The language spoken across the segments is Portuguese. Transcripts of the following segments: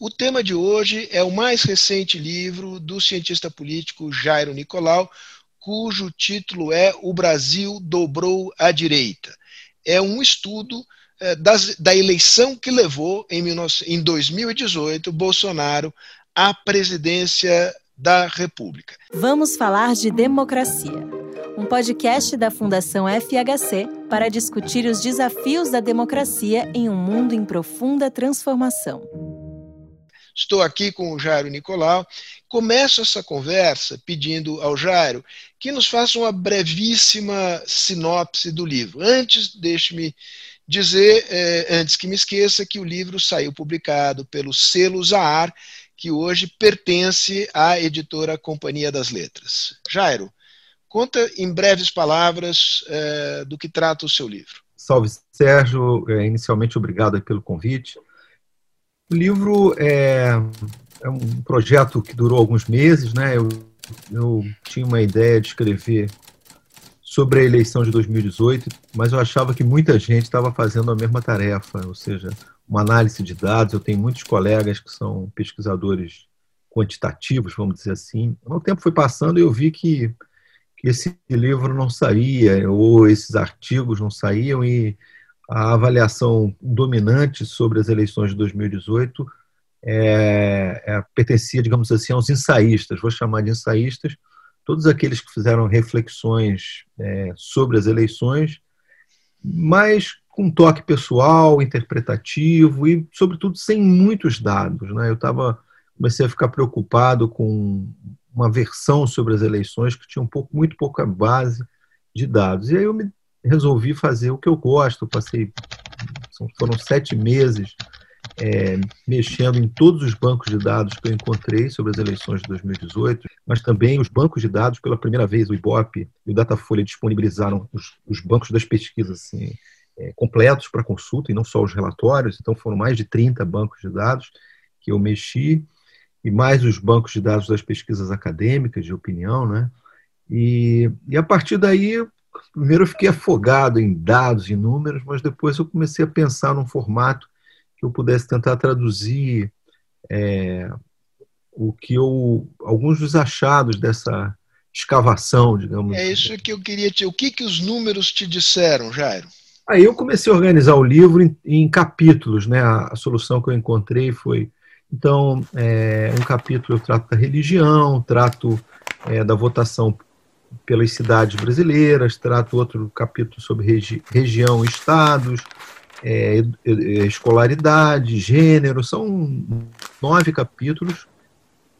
O tema de hoje é o mais recente livro do cientista político Jairo Nicolau, cujo título é O Brasil Dobrou à Direita. É um estudo eh, das, da eleição que levou, em, 19, em 2018, Bolsonaro à presidência da República. Vamos falar de democracia. Um podcast da Fundação FHC para discutir os desafios da democracia em um mundo em profunda transformação. Estou aqui com o Jairo Nicolau. Começo essa conversa pedindo ao Jairo que nos faça uma brevíssima sinopse do livro. Antes, deixe-me dizer, eh, antes que me esqueça, que o livro saiu publicado pelo selo Zahar, que hoje pertence à editora Companhia das Letras. Jairo, conta em breves palavras eh, do que trata o seu livro. Salve, Sérgio. É, inicialmente, obrigado pelo convite. O livro é, é, um projeto que durou alguns meses, né? Eu, eu tinha uma ideia de escrever sobre a eleição de 2018, mas eu achava que muita gente estava fazendo a mesma tarefa, ou seja, uma análise de dados. Eu tenho muitos colegas que são pesquisadores quantitativos, vamos dizer assim. O tempo foi passando e eu vi que, que esse livro não saía, ou esses artigos não saíam, e a avaliação dominante sobre as eleições de 2018 é, é, pertencia, digamos assim, aos ensaístas, vou chamar de ensaístas, todos aqueles que fizeram reflexões é, sobre as eleições, mas com toque pessoal, interpretativo e, sobretudo, sem muitos dados. Né? Eu tava, comecei a ficar preocupado com uma versão sobre as eleições que tinha um pouco, muito pouca base de dados. E aí eu me resolvi fazer o que eu gosto. passei, foram sete meses é, mexendo em todos os bancos de dados que eu encontrei sobre as eleições de 2018, mas também os bancos de dados, pela primeira vez, o IBOP e o Datafolha disponibilizaram os, os bancos das pesquisas assim, é, completos para consulta e não só os relatórios. Então, foram mais de 30 bancos de dados que eu mexi, e mais os bancos de dados das pesquisas acadêmicas de opinião, né? E, e a partir daí, primeiro eu fiquei afogado em dados e números, mas depois eu comecei a pensar num formato que eu pudesse tentar traduzir é, o que eu, alguns dos achados dessa escavação, digamos. É isso que eu queria te. O que que os números te disseram, Jairo? Aí eu comecei a organizar o livro em, em capítulos, né? A, a, solução que eu encontrei foi então é, um capítulo eu trato da religião, trato é, da votação pelas cidades brasileiras, trato outro capítulo sobre regi região, estados, é, escolaridade, gênero. São nove capítulos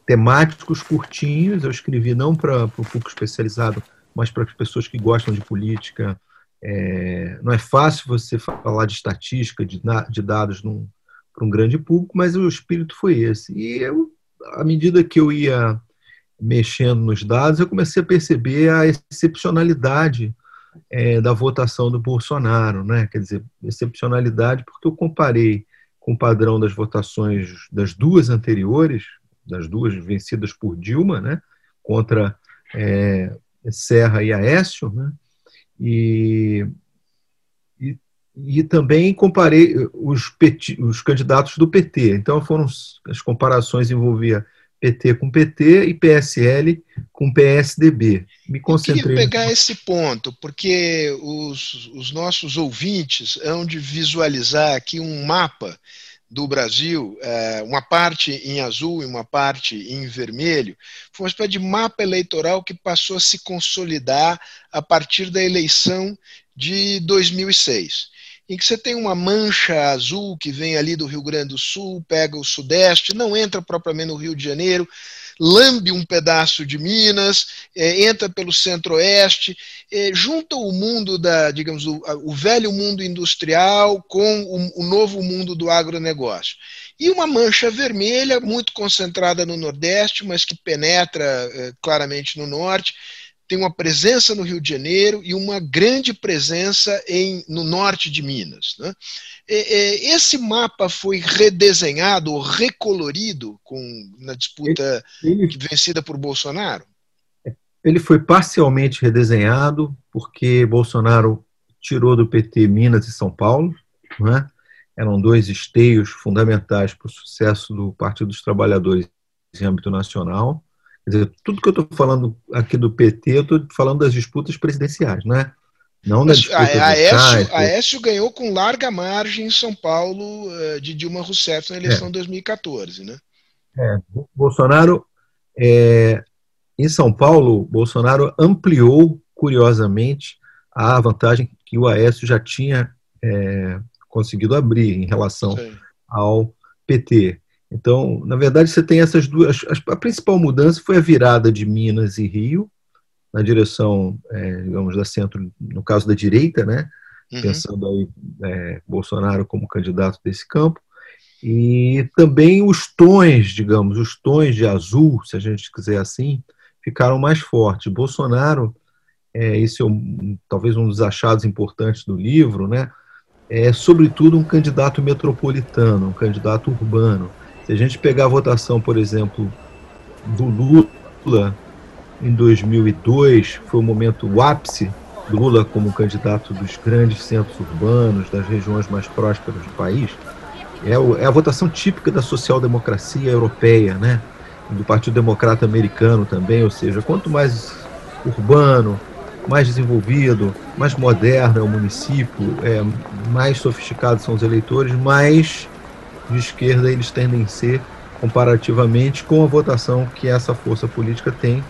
temáticos curtinhos. Eu escrevi não para o público especializado, mas para as pessoas que gostam de política é, não é fácil você falar de estatística, de, de dados para um grande público, mas o espírito foi esse. E eu, à medida que eu ia mexendo nos dados, eu comecei a perceber a excepcionalidade é, da votação do Bolsonaro, né? Quer dizer, excepcionalidade porque eu comparei com o padrão das votações das duas anteriores, das duas vencidas por Dilma, né? Contra é, Serra e Aécio, né? E, e, e também comparei os, PT, os candidatos do PT. Então foram as comparações envolvia PT com PT e PSL com PSDB. Me concentrei. Eu queria pegar esse ponto, porque os, os nossos ouvintes hão de visualizar aqui um mapa do Brasil, é, uma parte em azul e uma parte em vermelho, foi uma espécie de mapa eleitoral que passou a se consolidar a partir da eleição de 2006 em que você tem uma mancha azul que vem ali do Rio Grande do Sul, pega o Sudeste, não entra propriamente no Rio de Janeiro, lambe um pedaço de Minas, é, entra pelo Centro-Oeste, é, junta o mundo da, digamos, o, o velho mundo industrial com o, o, novo mundo do agronegócio. E uma mancha vermelha, muito concentrada no Nordeste, mas que penetra é, claramente no Norte, tem uma presença no Rio de Janeiro e uma grande presença em, no norte de Minas. Né? esse mapa foi redesenhado ou recolorido com, na disputa ele, vencida por Bolsonaro? Ele foi parcialmente redesenhado, porque Bolsonaro tirou do PT Minas e São Paulo. Né? eram dois esteios fundamentais para o sucesso do Partido dos Trabalhadores em âmbito nacional. Dizer, tudo que eu estou falando aqui do PT, eu estou falando das disputas presidenciais, né? Não Mas, a, a, Aécio, a Aécio ganhou com larga margem em São Paulo eh, de Dilma Rousseff na eleição de 2014, né? É, Bolsonaro, é, em São Paulo, Bolsonaro ampliou, curiosamente, a vantagem que o Aécio já tinha é, conseguido abrir em relação Sim. ao PT. Então, na verdade, você tem essas duas. A principal mudança foi a virada de Minas e Rio, na direção, é, digamos, da centro, no caso da direita, né? Uhum. Pensando aí é, Bolsonaro como candidato desse campo. E também os tons, digamos, os tons de azul, se a gente quiser assim, ficaram mais fortes. Bolsonaro, é, esse é um, talvez um dos achados importantes do livro, né? É sobretudo um candidato metropolitano, um candidato urbano. Se a gente pegar a votação, por exemplo, do Lula em 2002, foi o momento o ápice Lula como candidato dos grandes centros urbanos, das regiões mais prósperas do país, é, é a votação típica da social-democracia europeia, né? do Partido Democrata Americano também, ou seja, quanto mais urbano, mais desenvolvido, mais moderno é o município, é, mais sofisticados são os eleitores, mais de esquerda eles tendem a ser comparativamente com a votação que essa força política tem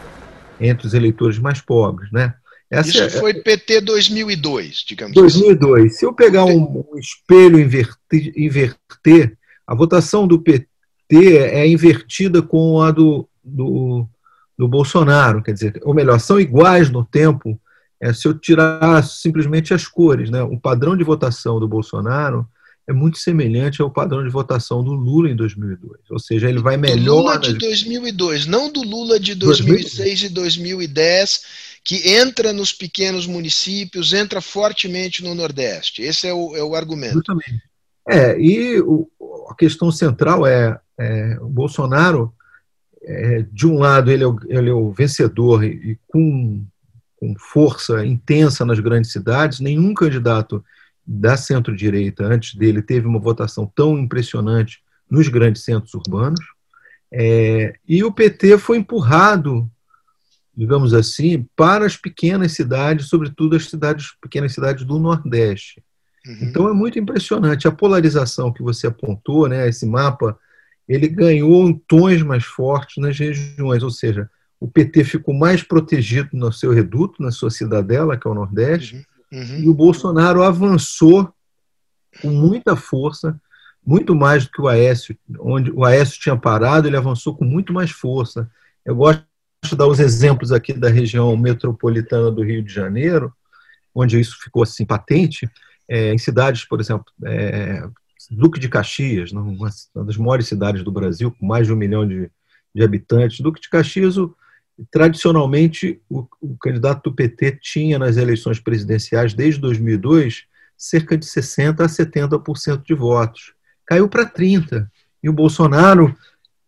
entre os eleitores mais pobres, né? Essa Isso é, foi PT 2002, digamos 2002. Assim. Se eu pegar um, um espelho inverter, inverter, a votação do PT é invertida com a do, do, do Bolsonaro, quer dizer, ou melhor, são iguais no tempo, é, se eu tirar simplesmente as cores, né? O padrão de votação do Bolsonaro é muito semelhante ao padrão de votação do Lula em 2002. Ou seja, ele vai melhor. Do Lula de 2002, não do Lula de 2006 e 2010, que entra nos pequenos municípios, entra fortemente no Nordeste. Esse é o, é o argumento. Justamente. É, e o, a questão central é, é o Bolsonaro, é, de um lado, ele é o, ele é o vencedor e, e com, com força intensa nas grandes cidades, nenhum candidato da centro-direita antes dele teve uma votação tão impressionante nos grandes centros urbanos. É, e o PT foi empurrado, digamos assim, para as pequenas cidades, sobretudo as cidades, pequenas cidades do Nordeste. Uhum. Então é muito impressionante a polarização que você apontou, né? Esse mapa, ele ganhou tons mais fortes nas regiões, ou seja, o PT ficou mais protegido no seu reduto, na sua cidadela, que é o Nordeste, uhum. Uhum. E o Bolsonaro avançou com muita força, muito mais do que o Aécio, onde o Aécio tinha parado, ele avançou com muito mais força. Eu gosto de dar os exemplos aqui da região metropolitana do Rio de Janeiro, onde isso ficou assim patente, é, em cidades, por exemplo, é, Duque de Caxias, uma das maiores cidades do Brasil, com mais de um milhão de, de habitantes. Duque de Caxias, o, Tradicionalmente, o, o, candidato do PT tinha nas eleições presidenciais, desde 2002, cerca de 60% a 70% de votos. Caiu para 30%. E o Bolsonaro,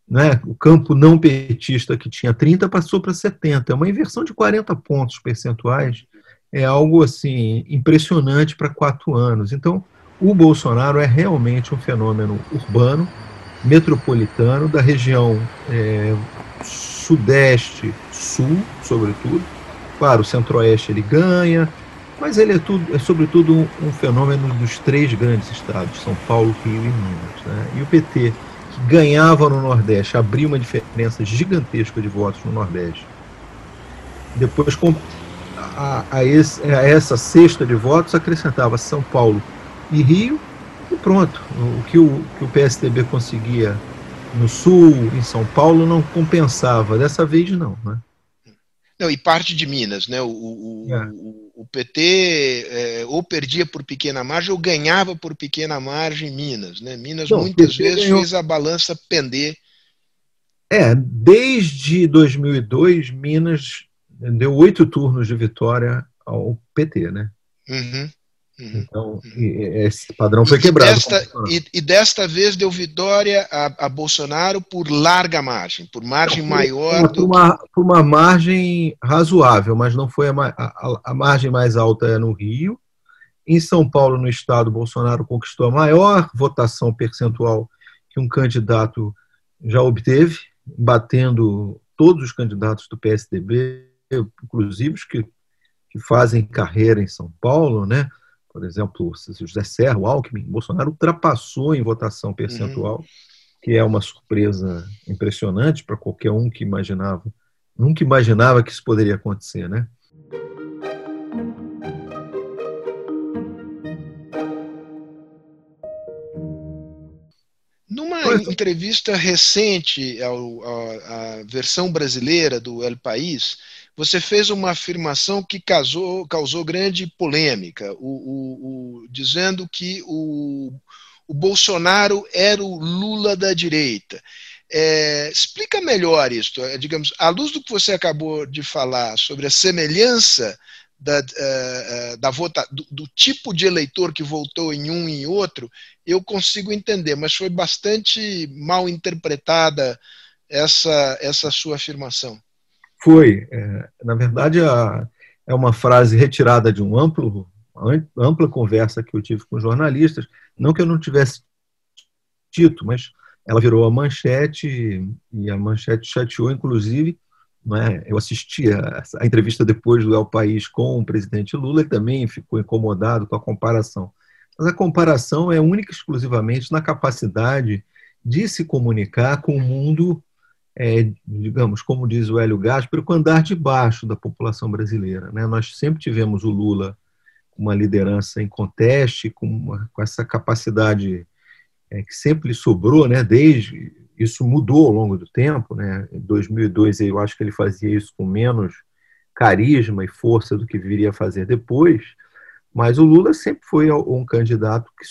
né, o campo não petista que tinha 30%, passou para 70%. É uma inversão de 40 pontos percentuais. É algo assim impressionante para quatro anos. Então, o Bolsonaro é realmente um fenômeno urbano, metropolitano, da região é, sudeste, sul, sobretudo. Claro, o centro-oeste ele ganha, mas ele é, tudo, é sobretudo um, um, fenômeno dos três grandes estados, São Paulo, Rio e Minas. Né? E o PT, que ganhava no Nordeste, abriu uma diferença gigantesca de votos no Nordeste. Depois, com a, a, esse, a essa cesta de votos, acrescentava São Paulo e Rio, e pronto. O que o, que o PSDB conseguia no Sul, em São Paulo, não compensava. Dessa vez, não. Né? Não, e parte de Minas, né? O, o, é. o, o PT é, ou perdia por pequena margem ou ganhava por pequena margem em Minas, né? Minas não, muitas vezes ganhou... fez a balança pender. É, desde 2002, Minas deu oito turnos de vitória ao PT, né? Uhum. Uhum. Então, esse padrão foi quebrado. Desta, e, e, desta vez deu vitória a, a, Bolsonaro por larga margem, por margem não, maior. Por, do uma, por uma margem razoável, mas não foi a, a, a, margem mais alta é no Rio, Em São Paulo, no estado, Bolsonaro conquistou a maior votação percentual que um candidato já obteve, batendo todos os candidatos do PSDB, inclusive os que, que fazem carreira em São Paulo, né? Por exemplo, José Serra, o Alckmin, Bolsonaro ultrapassou em votação percentual, uhum. que é uma surpresa impressionante para qualquer um que imaginava, nunca imaginava que isso poderia acontecer, né? entrevista recente à, versão brasileira do El País, você fez uma afirmação que causou, causou grande polêmica, o, o, o, dizendo que o, Bolsonaro era o Lula da direita. É, explica melhor isso, é, digamos, à luz do que você acabou de falar sobre a semelhança da, uh, da vota, do, do, tipo de eleitor que votou em um e outro, eu consigo entender, mas foi bastante mal interpretada essa, essa sua afirmação. Foi. É, na verdade, a, é uma frase retirada de um amplo, ampla conversa que eu tive com jornalistas. Não que eu não tivesse dito, mas ela virou a manchete e a manchete chateou, inclusive, é? Eu assisti a, a, entrevista depois do El País com o presidente Lula e também ficou incomodado com a comparação. Mas a comparação é única e exclusivamente na capacidade de se comunicar com o mundo, é, digamos, como diz o Hélio Gaspar, com o andar de baixo da população brasileira. Né? Nós sempre tivemos o Lula com uma liderança em conteste, com, uma, com essa capacidade é, que sempre lhe sobrou, né? desde isso mudou ao longo do tempo, né? Em 2002 eu acho que ele fazia isso com menos carisma e força do que viria a fazer depois, mas o Lula sempre foi um candidato que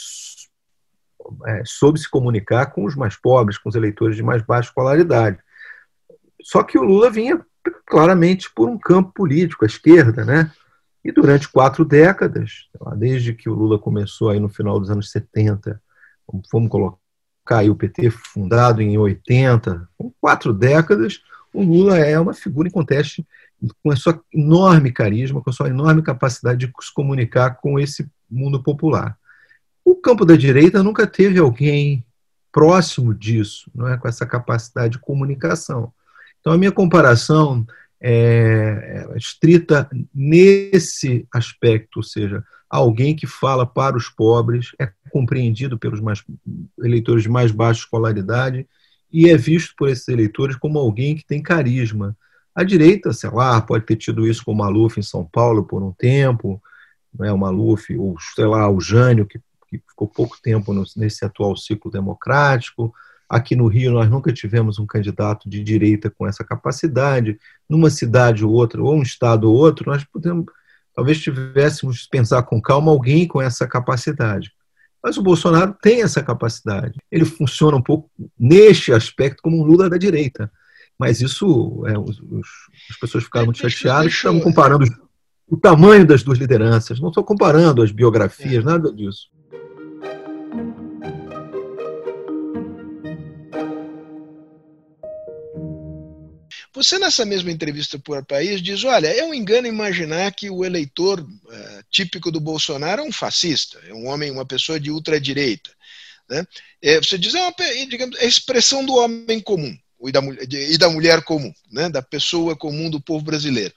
é, soube se comunicar com os mais pobres, com os eleitores de mais baixa escolaridade. Só que o Lula vinha claramente por um campo político, a esquerda, né? E durante quatro décadas, desde que o Lula começou aí no final dos anos 70, vamos colocar caiu o PT, fundado em 80, com quatro décadas, o Lula é uma figura em conteste com a sua enorme carisma, com a sua enorme capacidade de se comunicar com esse mundo popular. O campo da direita nunca teve alguém próximo disso, não é, com essa capacidade de comunicação. Então a minha comparação é, é estrita nesse aspecto, ou seja, alguém que fala para os pobres, é compreendido pelos mais, eleitores de mais baixa escolaridade e é visto por esses eleitores como alguém que tem carisma. A direita, sei lá, pode ter tido isso com o Maluf em São Paulo por um tempo, é o Maluf, ou sei lá, o Jânio, que, que ficou pouco tempo no, nesse atual ciclo democrático. Aqui no Rio, nós nunca tivemos um candidato de direita com essa capacidade. Numa cidade ou outra, ou um estado ou outro, nós podemos, talvez tivéssemos pensar com calma alguém com essa capacidade. Mas o Bolsonaro tem essa capacidade. Ele funciona um pouco neste aspecto como um Lula da direita. Mas isso, é, os, os, as pessoas ficaram muito chateadas, estavam comparando o tamanho das duas lideranças. Não estou comparando as biografias, é. nada disso. Você, nessa mesma entrevista para o País, diz: olha, é um engano imaginar que o eleitor uh, típico do Bolsonaro é um fascista, é um homem, uma pessoa de ultradireita. Né? É, você diz: é, uma, digamos, é a expressão do homem comum e da, e da mulher comum, né? da pessoa comum do povo brasileiro.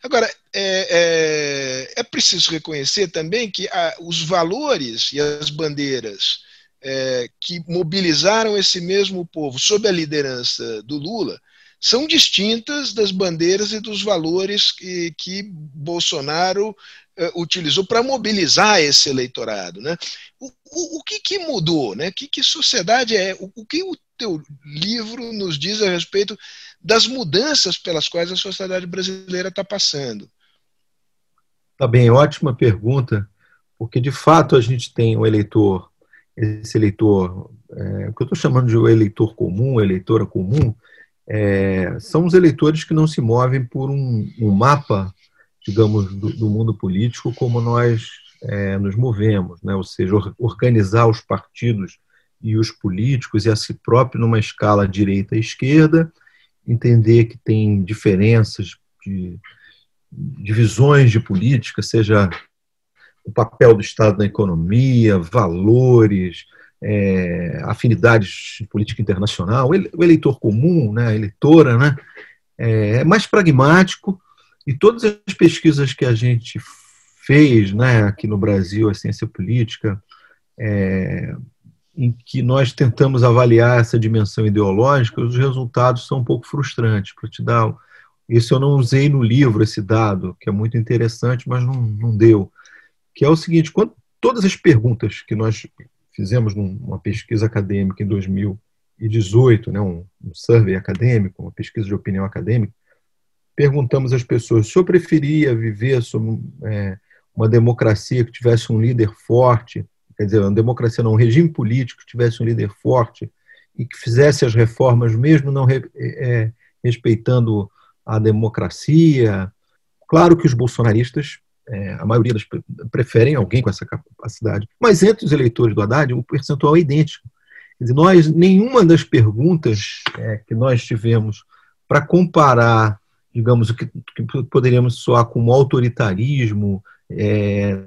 Agora, é, é, é preciso reconhecer também que a, os valores e as bandeiras é, que mobilizaram esse mesmo povo sob a liderança do Lula são distintas das bandeiras e dos valores que, que Bolsonaro uh, utilizou para mobilizar esse eleitorado. Né? O, o, o que, que, mudou? Né? Que, que sociedade é? O, o que o teu livro nos diz a respeito das mudanças pelas quais a sociedade brasileira está passando? Tá bem, ótima pergunta, porque de fato a gente tem um eleitor, esse eleitor, é, o que eu estou chamando de eleitor comum, eleitora comum, é, são os eleitores que não se movem por um, um mapa, digamos, do, do, mundo político como nós é, nos movemos, né? ou seja, organizar os partidos e os políticos e a si próprio numa escala direita esquerda, entender que tem diferenças de divisões de política, seja o papel do Estado na economia, valores, é, afinidades de política internacional. O eleitor comum, né, a eleitora, né, é, é mais pragmático e todas as pesquisas que a gente fez né, aqui no Brasil, a ciência política, é, em que nós tentamos avaliar essa dimensão ideológica, os resultados são um pouco frustrantes. Para te dar, isso eu não usei no livro esse dado, que é muito interessante, mas não, não deu. Que é o seguinte: quando, todas as perguntas que nós fizemos numa pesquisa acadêmica em 2018, né, um, um survey acadêmico, uma pesquisa de opinião acadêmica, perguntamos às pessoas se eu preferia viver sob é, uma democracia que tivesse um líder forte quer dizer, uma democracia não, um regime político que tivesse um líder forte e que fizesse as reformas mesmo não é, é, respeitando a democracia. Claro que os bolsonaristas, é, a maioria das preferem alguém com essa capacidade, mas entre os eleitores do Haddad o percentual é idêntico. Dizer, nós, nenhuma das perguntas é, que nós tivemos para comparar, digamos, o que, que, poderíamos soar como autoritarismo, é,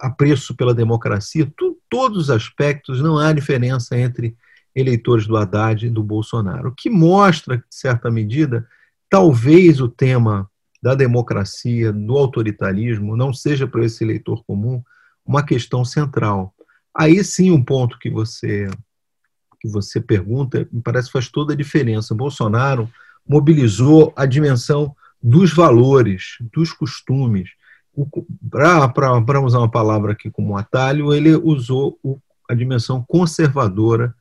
apreço pela democracia, tu, todos os aspectos, não há diferença entre eleitores do Haddad e do Bolsonaro. O que mostra, de certa medida, talvez o tema da democracia, do autoritarismo, não seja para esse eleitor comum uma questão central. Aí sim um ponto que você que você pergunta, me parece faz toda a diferença. Bolsonaro mobilizou a dimensão dos valores, dos costumes, para usar uma palavra aqui como atalho, ele usou o, a dimensão conservadora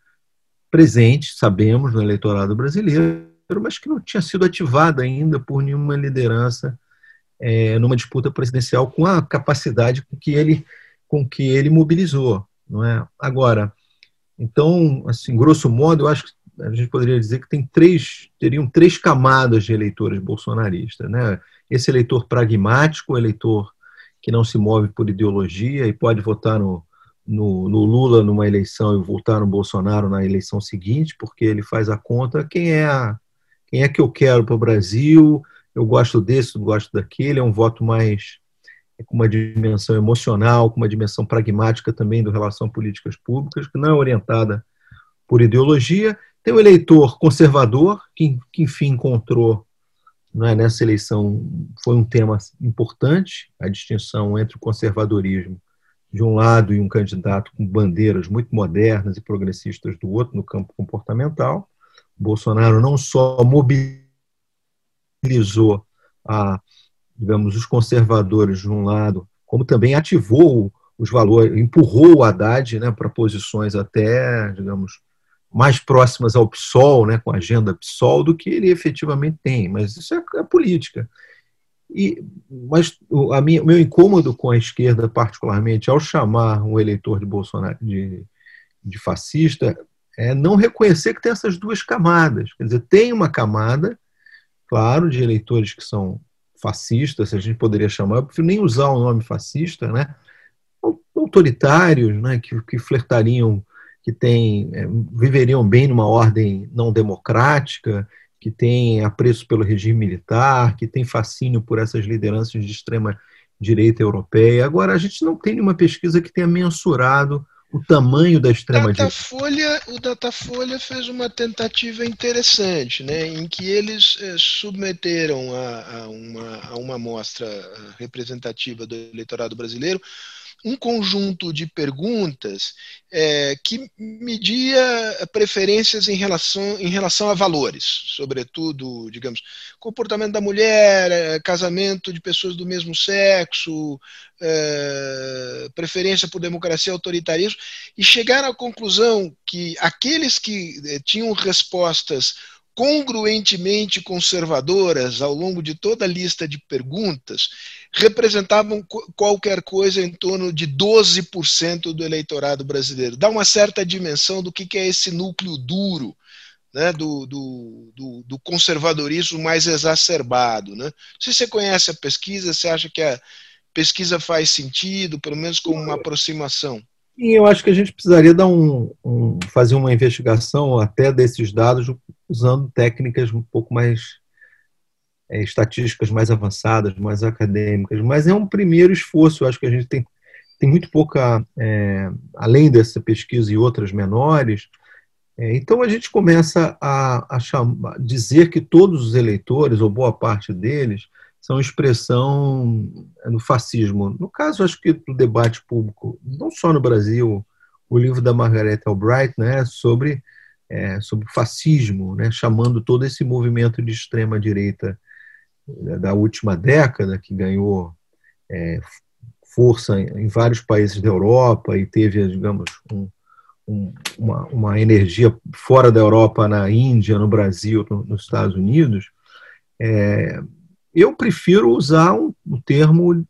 presente, sabemos, no eleitorado brasileiro, mas que não tinha sido ativada ainda por nenhuma liderança é, numa disputa presidencial com a capacidade com que ele, com que ele mobilizou. Não é? Agora, então, assim, grosso modo, eu acho que a gente poderia dizer que tem três, teriam três camadas de eleitores bolsonaristas, né? esse eleitor pragmático, eleitor que não se move por ideologia e pode votar no, no, no, Lula numa eleição e votar no Bolsonaro na eleição seguinte, porque ele faz a conta quem é a, quem é que eu quero para o Brasil, eu gosto desse, eu gosto daquele, é um voto mais é com uma dimensão emocional, com uma dimensão pragmática também do relação a políticas públicas, que não é orientada por ideologia. Tem o eleitor conservador, que, que enfim encontrou né, nessa eleição foi um tema importante, a distinção entre o conservadorismo de um lado e um candidato com bandeiras muito modernas e progressistas do outro no campo comportamental. Bolsonaro não só mobilizou a, digamos, os conservadores de um lado, como também ativou os valores, empurrou o Haddad né, para posições até, digamos, mais próximas ao PSOL, né, com a agenda PSOL, do que ele efetivamente tem. Mas isso é, é política. E, mas o minha, meu incômodo com a esquerda, particularmente, ao chamar um eleitor de Bolsonaro de, de fascista, é não reconhecer que tem essas duas camadas. Quer dizer, tem uma camada, claro, de eleitores que são fascistas, se a gente poderia chamar, eu prefiro nem usar o nome fascista, né? autoritários, né? que, que flertariam que tem, é, viveriam bem numa ordem não democrática, que tem apreço pelo regime militar, que tem fascínio por essas lideranças de extrema direita europeia. Agora, a gente não tem nenhuma pesquisa que tenha mensurado o tamanho da extrema Datafolha, direita. O Datafolha fez uma tentativa interessante, né, em que eles eh, submeteram a, a, uma, a uma amostra representativa do eleitorado brasileiro um conjunto de perguntas é, que media preferências em relação, em relação a valores, sobretudo, digamos, comportamento da mulher, é, casamento de pessoas do mesmo sexo, é, preferência por democracia e autoritarismo, e chegaram à conclusão que aqueles que é, tinham respostas congruentemente conservadoras ao longo de toda a lista de perguntas representavam qualquer coisa em torno de 12% do eleitorado brasileiro. Dá uma certa dimensão do que é esse núcleo duro né, do, do, do, do, conservadorismo mais exacerbado. Né? Se você conhece a pesquisa, você acha que a pesquisa faz sentido, pelo menos como uma aproximação? E eu acho que a gente precisaria dar um, um, fazer uma investigação até desses dados usando técnicas um pouco mais é, estatísticas mais avançadas, mais acadêmicas, mas é um primeiro esforço. Eu acho que a gente tem, tem muito pouca, é, além dessa pesquisa e outras menores. É, então a gente começa a, a chamar, dizer que todos os eleitores, ou boa parte deles, são expressão do fascismo. No caso, acho que do debate público, não só no Brasil, o livro da Margaret Albright, né, sobre é, sobre fascismo, né, chamando todo esse movimento de extrema direita da última década que ganhou é, força em vários países da Europa e teve, digamos, um, um, uma, uma, energia fora da Europa, na Índia, no Brasil, no, nos Estados Unidos. É, eu prefiro usar um, um termo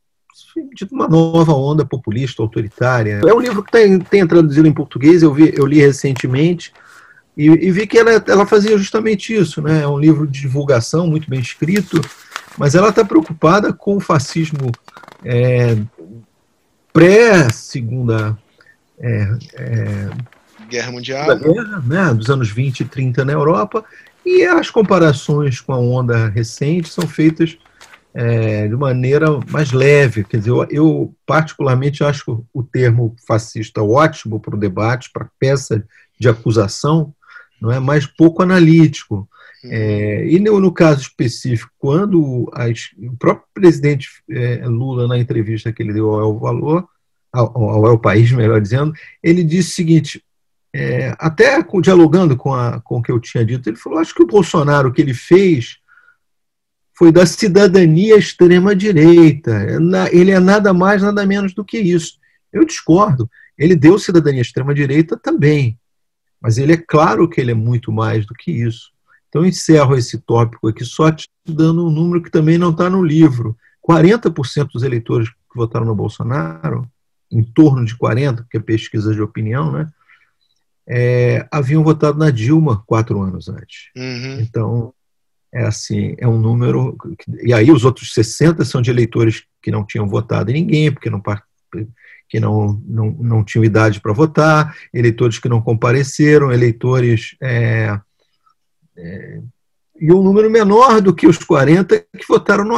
de uma nova onda populista, autoritária. É um livro que tem, tem traduzido em português, eu, vi, eu li recentemente, e, e, vi que ela, ela fazia justamente isso. Né? É um livro de divulgação, muito bem escrito, mas ela está preocupada com o fascismo é, pré-segunda é, é, Guerra Mundial, guerra, né, dos anos 20 e 30 na Europa, e as comparações com a onda recente são feitas é, de maneira mais leve. Quer dizer, eu, eu, particularmente acho o termo fascista ótimo para o debate, para peça de acusação, não é mais pouco analítico. Uhum. É, e no, no, caso específico, quando o próprio presidente é, Lula, na entrevista que ele deu ao Valor, ao, ao País, melhor dizendo, ele disse o seguinte: é, até dialogando com, a, com o que eu tinha dito, ele falou: acho que o Bolsonaro, o que ele fez foi da cidadania extrema-direita. É ele é nada mais, nada menos do que isso. Eu discordo. Ele deu cidadania extrema-direita também. Mas ele é claro que ele é muito mais do que isso. Então, encerro esse tópico aqui só te dando um número que também não está no livro. 40% dos eleitores que votaram no Bolsonaro, em torno de 40%, porque é pesquisa de opinião, né, é, haviam votado na Dilma quatro anos antes. Uhum. Então, é assim, é um número. E aí os outros 60 são de eleitores que não tinham votado em ninguém, porque não que não, não, não tinham idade para votar, eleitores que não compareceram, eleitores. É, é, e um número menor do que os 40 que votaram no,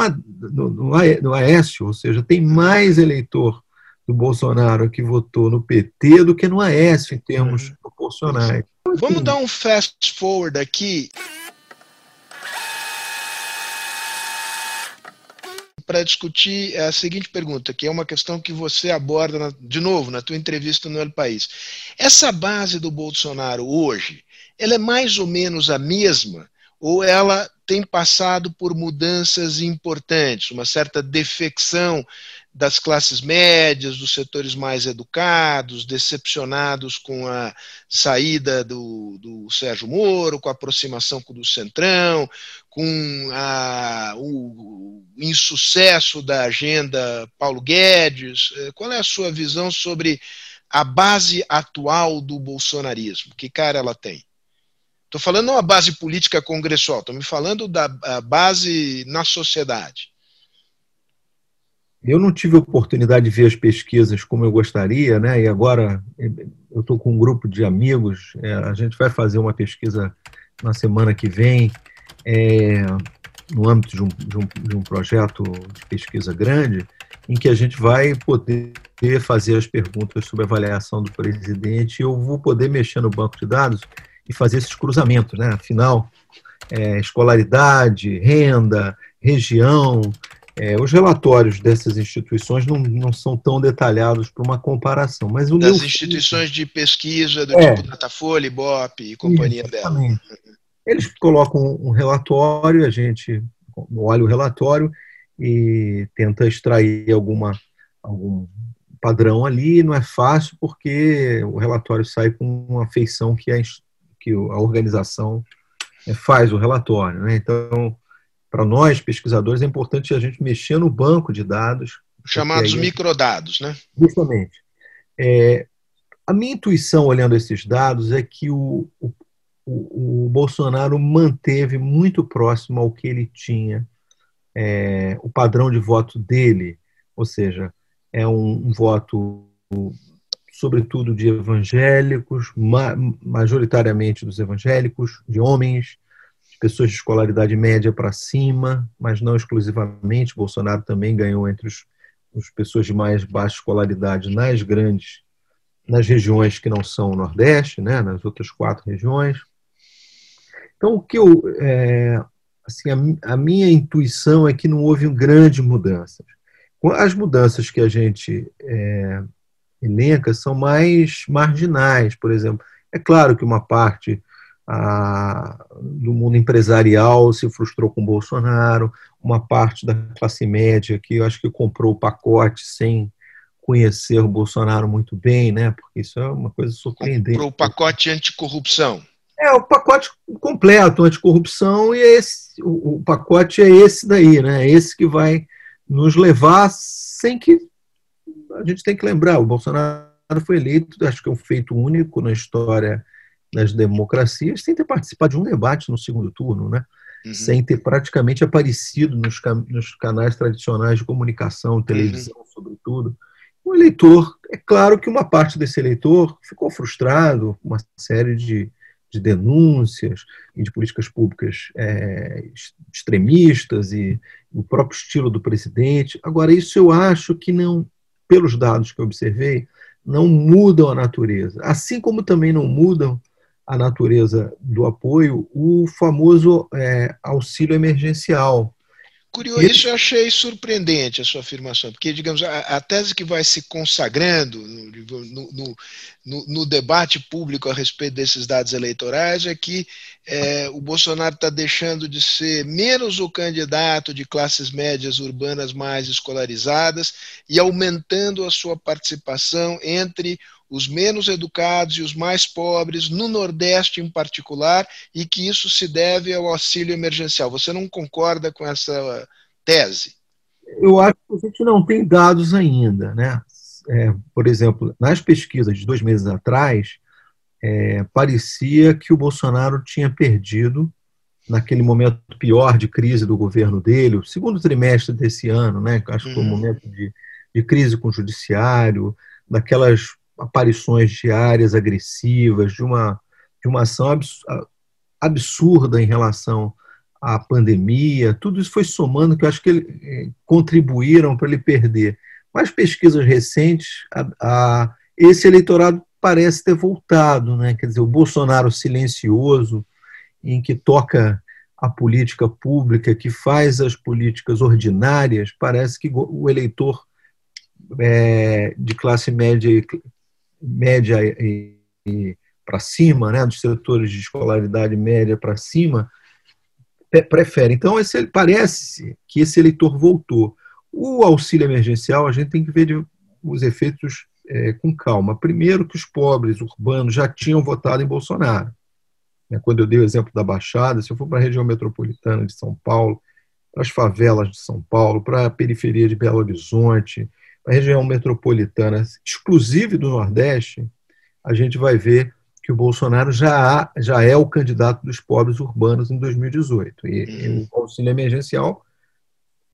no, no Aécio, ou seja, tem mais eleitor do Bolsonaro que votou no PT do que no Aécio, em termos uhum. proporcionais. Vamos dar um fast forward aqui. para discutir a seguinte pergunta, que é uma questão que você aborda, de novo, na tua entrevista no El País. Essa base do Bolsonaro hoje, ela é mais ou menos a mesma ou ela tem passado por mudanças importantes, uma certa defecção das classes médias, dos setores mais educados, decepcionados com a saída do, do Sérgio Moro, com a aproximação do Centrão, com a, o, insucesso da agenda Paulo Guedes. Eh, qual é a sua visão sobre a base atual do bolsonarismo? Que cara ela tem? Estou falando não a base política congressual, estou me falando da base na sociedade. Eu não tive oportunidade de ver as pesquisas como eu gostaria, né? E agora eu estou com um grupo de amigos. É, a gente vai fazer uma pesquisa na semana que vem, é, no âmbito de um, de, um, de um projeto de pesquisa grande, em que a gente vai poder fazer as perguntas sobre a avaliação do presidente. Eu vou poder mexer no banco de dados e fazer esses cruzamentos, né? Afinal, é, escolaridade, renda, região, é, os relatórios dessas instituições não, não são tão detalhados para uma comparação. Mas o das instituições de pesquisa do é, tipo Datafolha, Ibope e companhia dela. Eles colocam um relatório, a gente olha o relatório e tenta extrair alguma, algum padrão ali. Não é fácil porque o relatório sai com uma feição que a, que a organização é, faz o relatório. Né? Então, para nós, pesquisadores, é importante a gente mexer no banco de dados. Chamados aí, microdados, né? Justamente. É, a minha intuição, olhando esses dados, é que o, o, o, Bolsonaro manteve muito próximo ao que ele tinha, é, o padrão de voto dele, ou seja, é um, um voto, sobretudo, de evangélicos, ma, majoritariamente dos evangélicos, de homens, pessoas de escolaridade média para cima, mas não exclusivamente. Bolsonaro também ganhou entre os, as pessoas de mais baixa escolaridade nas grandes, nas regiões que não são o Nordeste, né, nas outras quatro regiões. Então, o que eu, é, assim, a, a, minha intuição é que não houve grandes mudanças. As mudanças que a gente é, elenca são mais marginais, por exemplo. É claro que uma parte a, do mundo empresarial se frustrou com Bolsonaro, uma parte da classe média que eu acho que comprou o pacote sem conhecer o Bolsonaro muito bem, né? Porque isso é uma coisa surpreendente. Comprou o pacote anticorrupção. É, o pacote completo, anticorrupção, e esse, o, o, pacote é esse daí, né? Esse que vai nos levar sem que. A gente tem que lembrar, o Bolsonaro foi eleito, acho que é um feito único na história das democracias, sem ter participado de um debate no segundo turno, né? Uhum. Sem ter praticamente aparecido nos, nos, canais tradicionais de comunicação, televisão, uhum. sobretudo. O eleitor, é claro que uma parte desse eleitor ficou frustrado com uma série de de denúncias e de políticas públicas é, extremistas e o próprio estilo do presidente. Agora, isso eu acho que não, pelos dados que observei, não mudam a natureza. Assim como também não mudam a natureza do apoio, o famoso é, auxílio emergencial, Curioso, isso. eu achei surpreendente a sua afirmação, porque, digamos, a, a tese que vai se consagrando no, no, no, no, debate público a respeito desses dados eleitorais é que é, o Bolsonaro está deixando de ser menos o candidato de classes médias urbanas mais escolarizadas e aumentando a sua participação entre os menos educados e os mais pobres, no Nordeste em particular, e que isso se deve ao auxílio emergencial. Você não concorda com essa tese? Eu acho que a gente não tem dados ainda. Né? É, por exemplo, nas pesquisas de dois meses atrás, é, parecia que o Bolsonaro tinha perdido, naquele momento pior de crise do governo dele, o segundo trimestre desse ano, né? acho que foi um uhum. momento de, de crise com o judiciário, daquelas aparições diárias agressivas, de uma, de uma ação absurda em relação à pandemia, tudo isso foi somando que eu acho que ele, eh, contribuíram para ele perder. Mas pesquisas recentes, a, a, esse eleitorado parece ter voltado, né? quer dizer, o Bolsonaro silencioso, em que toca a política pública, que faz as políticas ordinárias, parece que o eleitor é, de classe média média e, e para cima, né, dos setores de escolaridade média para cima, prefere. Então, esse, parece que esse eleitor voltou. O auxílio emergencial, a gente tem que ver os efeitos é, com calma. Primeiro, que os pobres urbanos já tinham votado em Bolsonaro. É, quando eu dei o exemplo da Baixada, se eu for para a região metropolitana de São Paulo, para as favelas de São Paulo, para a periferia de Belo Horizonte, a região metropolitana exclusiva do Nordeste, a gente vai ver que o Bolsonaro já, há, já é o candidato dos pobres urbanos em 2018. E, e uhum. o auxílio emergencial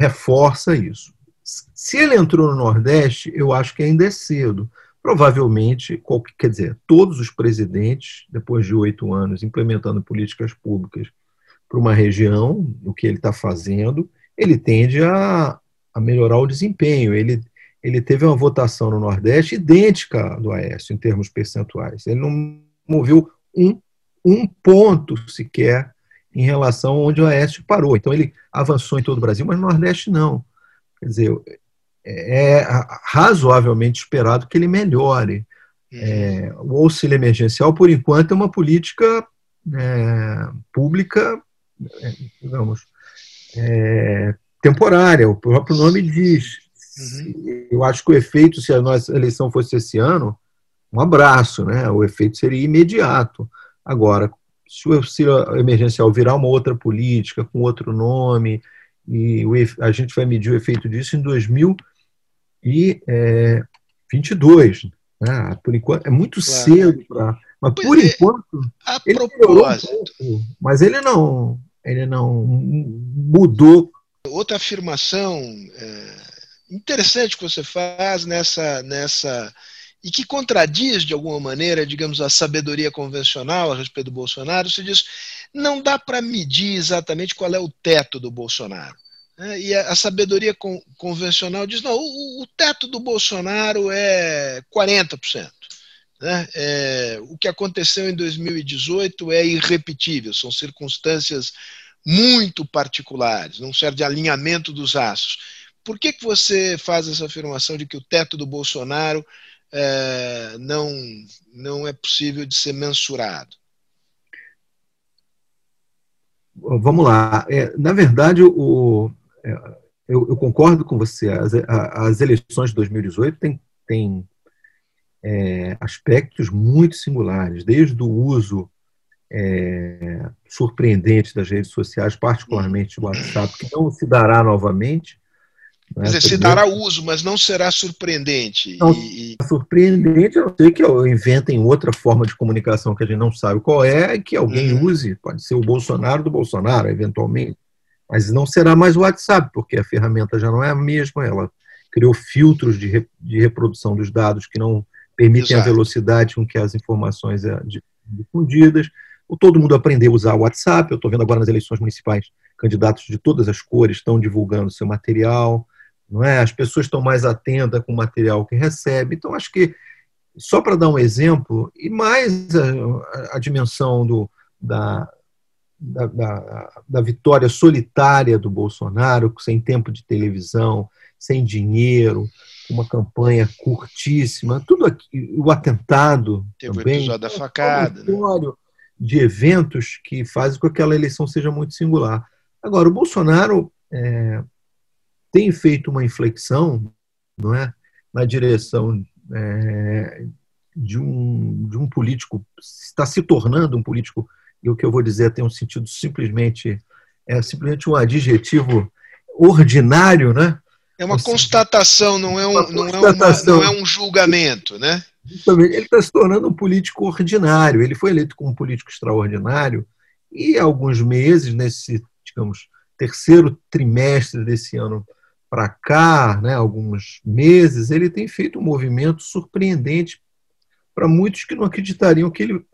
reforça isso. Se ele entrou no Nordeste, eu acho que ainda é cedo. Provavelmente, quer dizer, todos os presidentes, depois de oito anos, implementando políticas públicas para uma região, o que ele está fazendo, ele tende a, a melhorar o desempenho. Ele, ele teve uma votação no Nordeste idêntica do Aécio, em termos percentuais. Ele não moveu um, um ponto sequer em relação a onde o Aécio parou. Então, ele avançou em todo o Brasil, mas no Nordeste não. Quer dizer, é, é razoavelmente esperado que ele melhore. Uhum. É, o auxílio emergencial, por enquanto, é uma política é, pública, é, digamos, é, temporária. O próprio nome diz Uhum. Eu acho que o efeito, se a nossa eleição fosse esse ano, um abraço, né? O efeito seria imediato. Agora, se o auxílio emergencial virar uma outra política, com outro nome, e a gente vai medir o efeito disso em 2022. Né? Por enquanto, é muito claro. cedo para. Mas pois por é, enquanto, ele propósito. Um pouco, mas ele não, ele não mudou. Outra afirmação é, interessante que você faz nessa, nessa e que contradiz de alguma maneira, digamos, a sabedoria convencional a respeito do Bolsonaro. Você diz não dá para medir exatamente qual é o teto do Bolsonaro. Né? E a, sabedoria con, convencional diz: não, o, o, teto do Bolsonaro é 40%. Né? É, o que aconteceu em 2018 é irrepetível, são circunstâncias muito particulares, não serve de alinhamento dos aços. Por que, que você faz essa afirmação de que o teto do Bolsonaro é, não, não é possível de ser mensurado? Vamos lá. É, na verdade, o, é, eu, eu, concordo com você. As, as eleições de 2018 têm, têm é, aspectos muito singulares, desde o uso é, surpreendente das redes sociais, particularmente o WhatsApp, que não se dará novamente. Né, se dará uso, mas não será surpreendente. Não e... surpreendente, a não ser que inventem outra forma de comunicação que a gente não sabe qual é, e que alguém uhum. use, pode ser o Bolsonaro do Bolsonaro, eventualmente, mas não será mais o WhatsApp, porque a ferramenta já não é a mesma, ela criou filtros de, re, de reprodução dos dados que não permitem Exato. a velocidade com que as informações são difundidas. Todo mundo aprendeu a usar o WhatsApp. Eu estou vendo agora nas eleições municipais candidatos de todas as cores estão divulgando seu material, não é? As pessoas estão mais atentas com o material que recebe. Então, acho que só para dar um exemplo e mais a, a dimensão do, da, da, da, da, vitória solitária do Bolsonaro, sem tempo de televisão, sem dinheiro, uma campanha curtíssima, tudo aqui, o atentado Teve também, o da facada, né? de eventos que fazem com que aquela eleição seja muito singular. Agora, o Bolsonaro é, tem feito uma inflexão, não é, na direção é, de um de um político está se tornando um político e o que eu vou dizer tem um sentido simplesmente é simplesmente um adjetivo ordinário, né? É uma constatação, não é um, não é, uma, não é um julgamento, né? Ele está se tornando um político ordinário. Ele foi eleito como um político extraordinário e há alguns meses, nesse, digamos, terceiro trimestre desse ano para cá, né, alguns meses, ele tem feito um movimento surpreendente para muitos que não acreditariam que ele,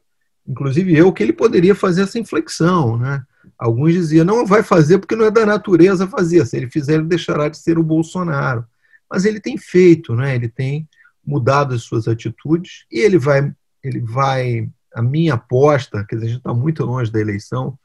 inclusive eu, que ele poderia fazer essa inflexão, né? Alguns diziam, não vai fazer porque não é da natureza fazer. Se ele fizer, ele deixará de ser o Bolsonaro. Mas ele tem feito, né? ele tem mudado as suas atitudes e ele vai, ele vai a minha aposta, quer dizer, a gente está muito longe da eleição,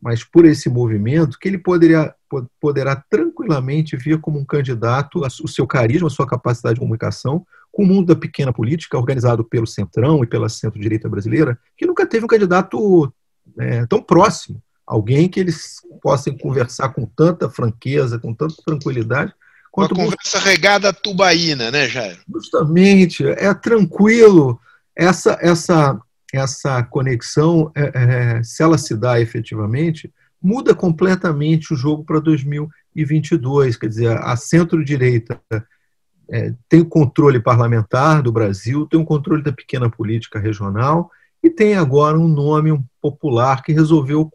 mas por esse movimento, que ele poderia, poderá tranquilamente vir como um candidato, o seu carisma, a sua capacidade de comunicação, com o mundo da pequena política, organizado pelo Centrão e pela centro-direita brasileira, que nunca teve um candidato é, tão próximo alguém que eles possam conversar com tanta franqueza, com tanta tranquilidade. Uma conversa regada tubaína, né, Jair? Justamente, é tranquilo. Essa, essa, essa conexão, é, é, se ela se dá efetivamente, muda completamente o jogo para 2022. Quer dizer, a centro-direita é, tem o controle parlamentar do Brasil, tem o controle da pequena política regional e tem agora um nome popular que resolveu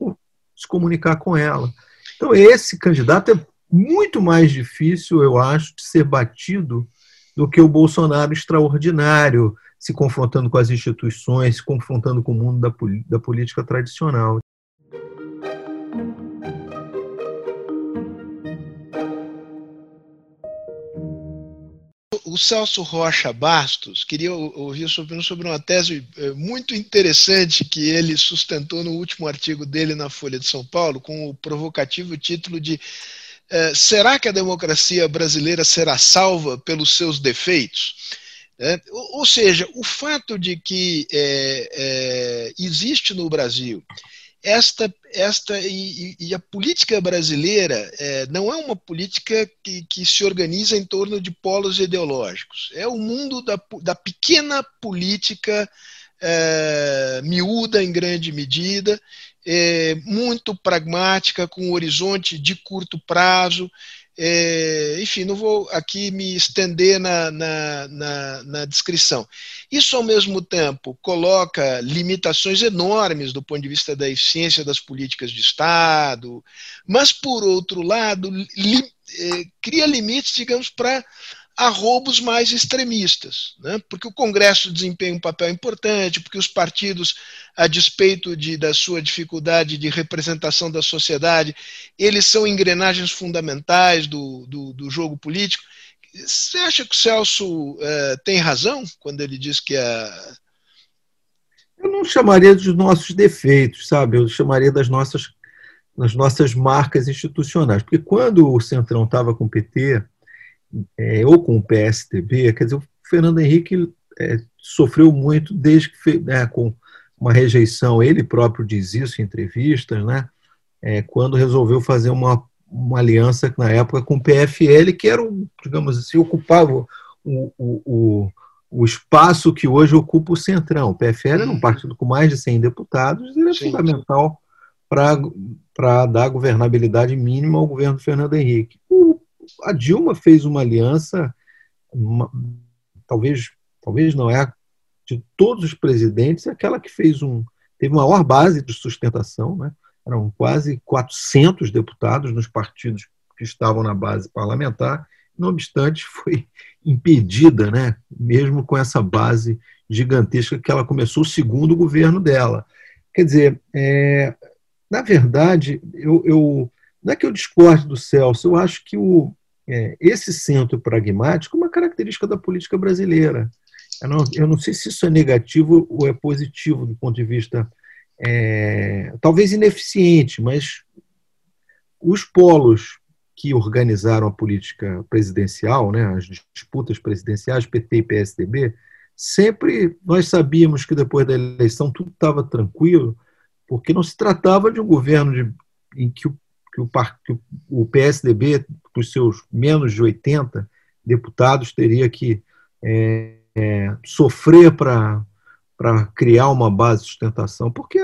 se comunicar com ela. Então, esse candidato é muito mais difícil, eu acho, de ser batido do que o Bolsonaro extraordinário, se confrontando com as instituições, se confrontando com o mundo da, da política tradicional. o Celso Rocha Bastos queria ouvir sobre uma tese eh, muito interessante que ele sustentou no último artigo dele na Folha de São Paulo, com o provocativo título de eh, Será que a democracia brasileira será salva pelos seus defeitos? É, ou seja, o fato de que é, é, existe no Brasil esta, esta e, e, a política brasileira é, não é uma política que, que, se organiza em torno de polos ideológicos. É o mundo da, da pequena política é, miúda em grande medida, é, muito pragmática, com horizonte de curto prazo, é, enfim, não vou aqui me estender na, na, na, na, descrição. Isso, ao mesmo tempo, coloca limitações enormes do ponto de vista da eficiência das políticas de Estado, mas, por outro lado, li, é, cria limites, digamos, para a roubos mais extremistas, né? porque o Congresso desempenha um papel importante, porque os partidos, a despeito de, da sua dificuldade de representação da sociedade, eles são engrenagens fundamentais do, do, do jogo político. Você acha que o Celso uh, tem razão quando ele diz que a. Eu não chamaria dos nossos defeitos, sabe? Eu chamaria das nossas, das nossas marcas institucionais. Porque quando o Centrão estava com o PT, é, ou com o PSDB, quer dizer, o Fernando Henrique é, sofreu muito desde que fez, né, com uma rejeição, ele próprio diz isso em entrevistas, né, é, quando resolveu fazer uma, uma aliança na época com o PFL, que era, digamos assim, ocupava o, o, o, o espaço que hoje ocupa o Centrão. O PFL era um uhum. partido com mais de 100 deputados, ele é Sim. fundamental para dar governabilidade mínima ao governo do Fernando Henrique. O a Dilma fez uma aliança, uma, talvez, talvez não é de todos os presidentes, aquela que fez um teve maior base de sustentação, né? Eram quase 400 deputados nos partidos que estavam na base parlamentar, não obstante foi impedida, né? Mesmo com essa base gigantesca que ela começou o segundo governo dela. Quer dizer, é, na verdade, eu, eu, não é que eu discorde do Celso, eu acho que o, é, esse centro pragmático é uma característica da política brasileira. Eu não, eu não, sei se isso é negativo ou é positivo do ponto de vista, é, talvez ineficiente, mas os polos que organizaram a política presidencial, né, as disputas presidenciais, PT e PSDB, sempre nós sabíamos que depois da eleição tudo estava tranquilo, porque não se tratava de um governo de, em que o que o, que o PSDB, com seus menos de 80 deputados, teria que é, é, sofrer para criar uma base de sustentação, porque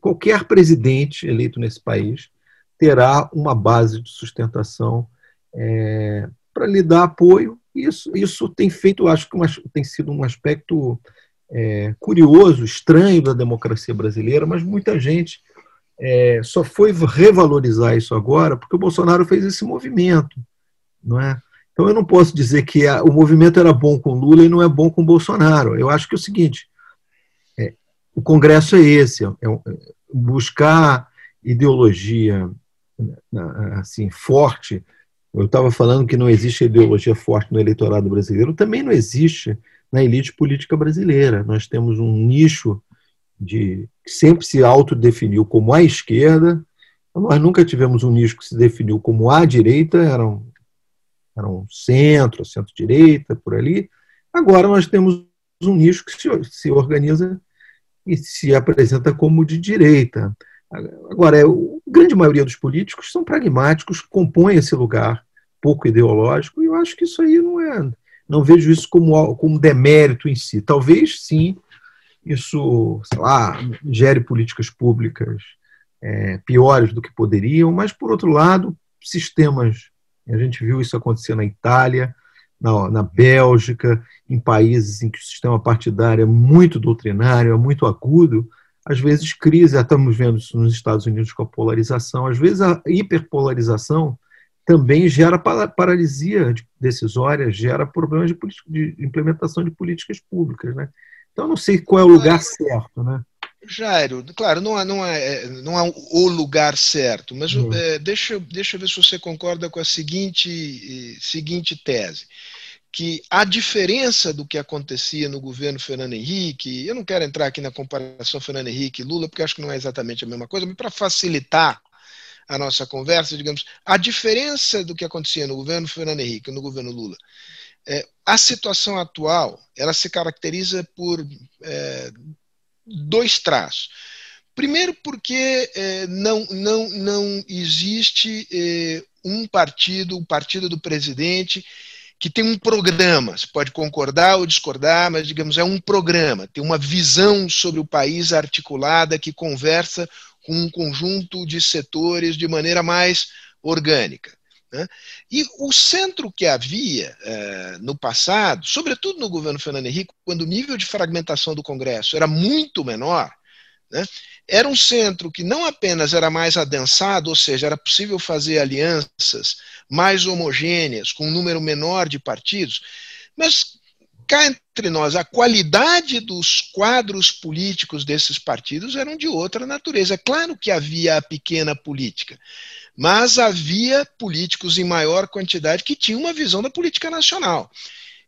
qualquer presidente eleito nesse país terá uma base de sustentação é, para lhe dar apoio. Isso, isso tem feito, acho que uma, tem sido um aspecto é, curioso, estranho da democracia brasileira, mas muita gente é, só foi revalorizar isso agora porque o Bolsonaro fez esse movimento, não é? Então eu não posso dizer que a, o movimento era bom com Lula e não é bom com Bolsonaro. Eu acho que é o seguinte: é, o Congresso é esse, é, é buscar ideologia assim forte. Eu estava falando que não existe ideologia forte no eleitorado brasileiro, também não existe na elite política brasileira. Nós temos um nicho de que sempre se autodefiniu como a esquerda. Nós nunca tivemos um nicho que se definiu como a direita, eram, eram centro, centro-direita, por ali. Agora nós temos um nicho que se, se organiza e se apresenta como de direita. Agora, é, a grande maioria dos políticos são pragmáticos, compõem esse lugar pouco ideológico, e eu acho que isso aí não é. Não vejo isso como, como demérito em si. Talvez sim isso, sei lá, gere políticas públicas é, piores do que poderiam, mas, por outro lado, sistemas, a gente viu isso acontecer na Itália, na, na Bélgica, em países em que o sistema partidário é muito doutrinário, é muito agudo, às vezes crise, estamos vendo isso nos Estados Unidos com a polarização, às vezes a hiperpolarização também gera paralisia decisória, gera problemas de, de implementação de políticas públicas. Né? Então, não sei qual é o lugar certo, né? Jairo, claro, não há, não há, é, não há o lugar certo, mas uhum. é, deixa, deixa eu ver se você concorda com a seguinte, seguinte tese, que a diferença do que acontecia no governo Fernando Henrique, eu não quero entrar aqui na comparação Fernando Henrique e Lula, porque acho que não é exatamente a mesma coisa, mas para facilitar a nossa conversa, digamos, a diferença do que acontecia no governo Fernando Henrique e no governo Lula é, a situação atual ela se caracteriza por é, dois traços. Primeiro, porque é, não, não, não existe é, um partido, o partido do presidente, que tem um programa. Você pode concordar ou discordar, mas, digamos, é um programa, tem uma visão sobre o país articulada que conversa com um conjunto de setores de maneira mais orgânica. Né? E o centro que havia eh, no passado, sobretudo no governo Fernando Henrique, quando o nível de fragmentação do Congresso era muito menor, Né? Era um centro que não apenas era mais adensado, ou seja, era possível fazer alianças mais homogêneas, com um número menor de partidos, mas cá entre nós, a qualidade dos quadros políticos desses partidos eram de outra natureza. É claro que havia a pequena política, mas havia políticos em maior quantidade que tinham uma visão da política nacional.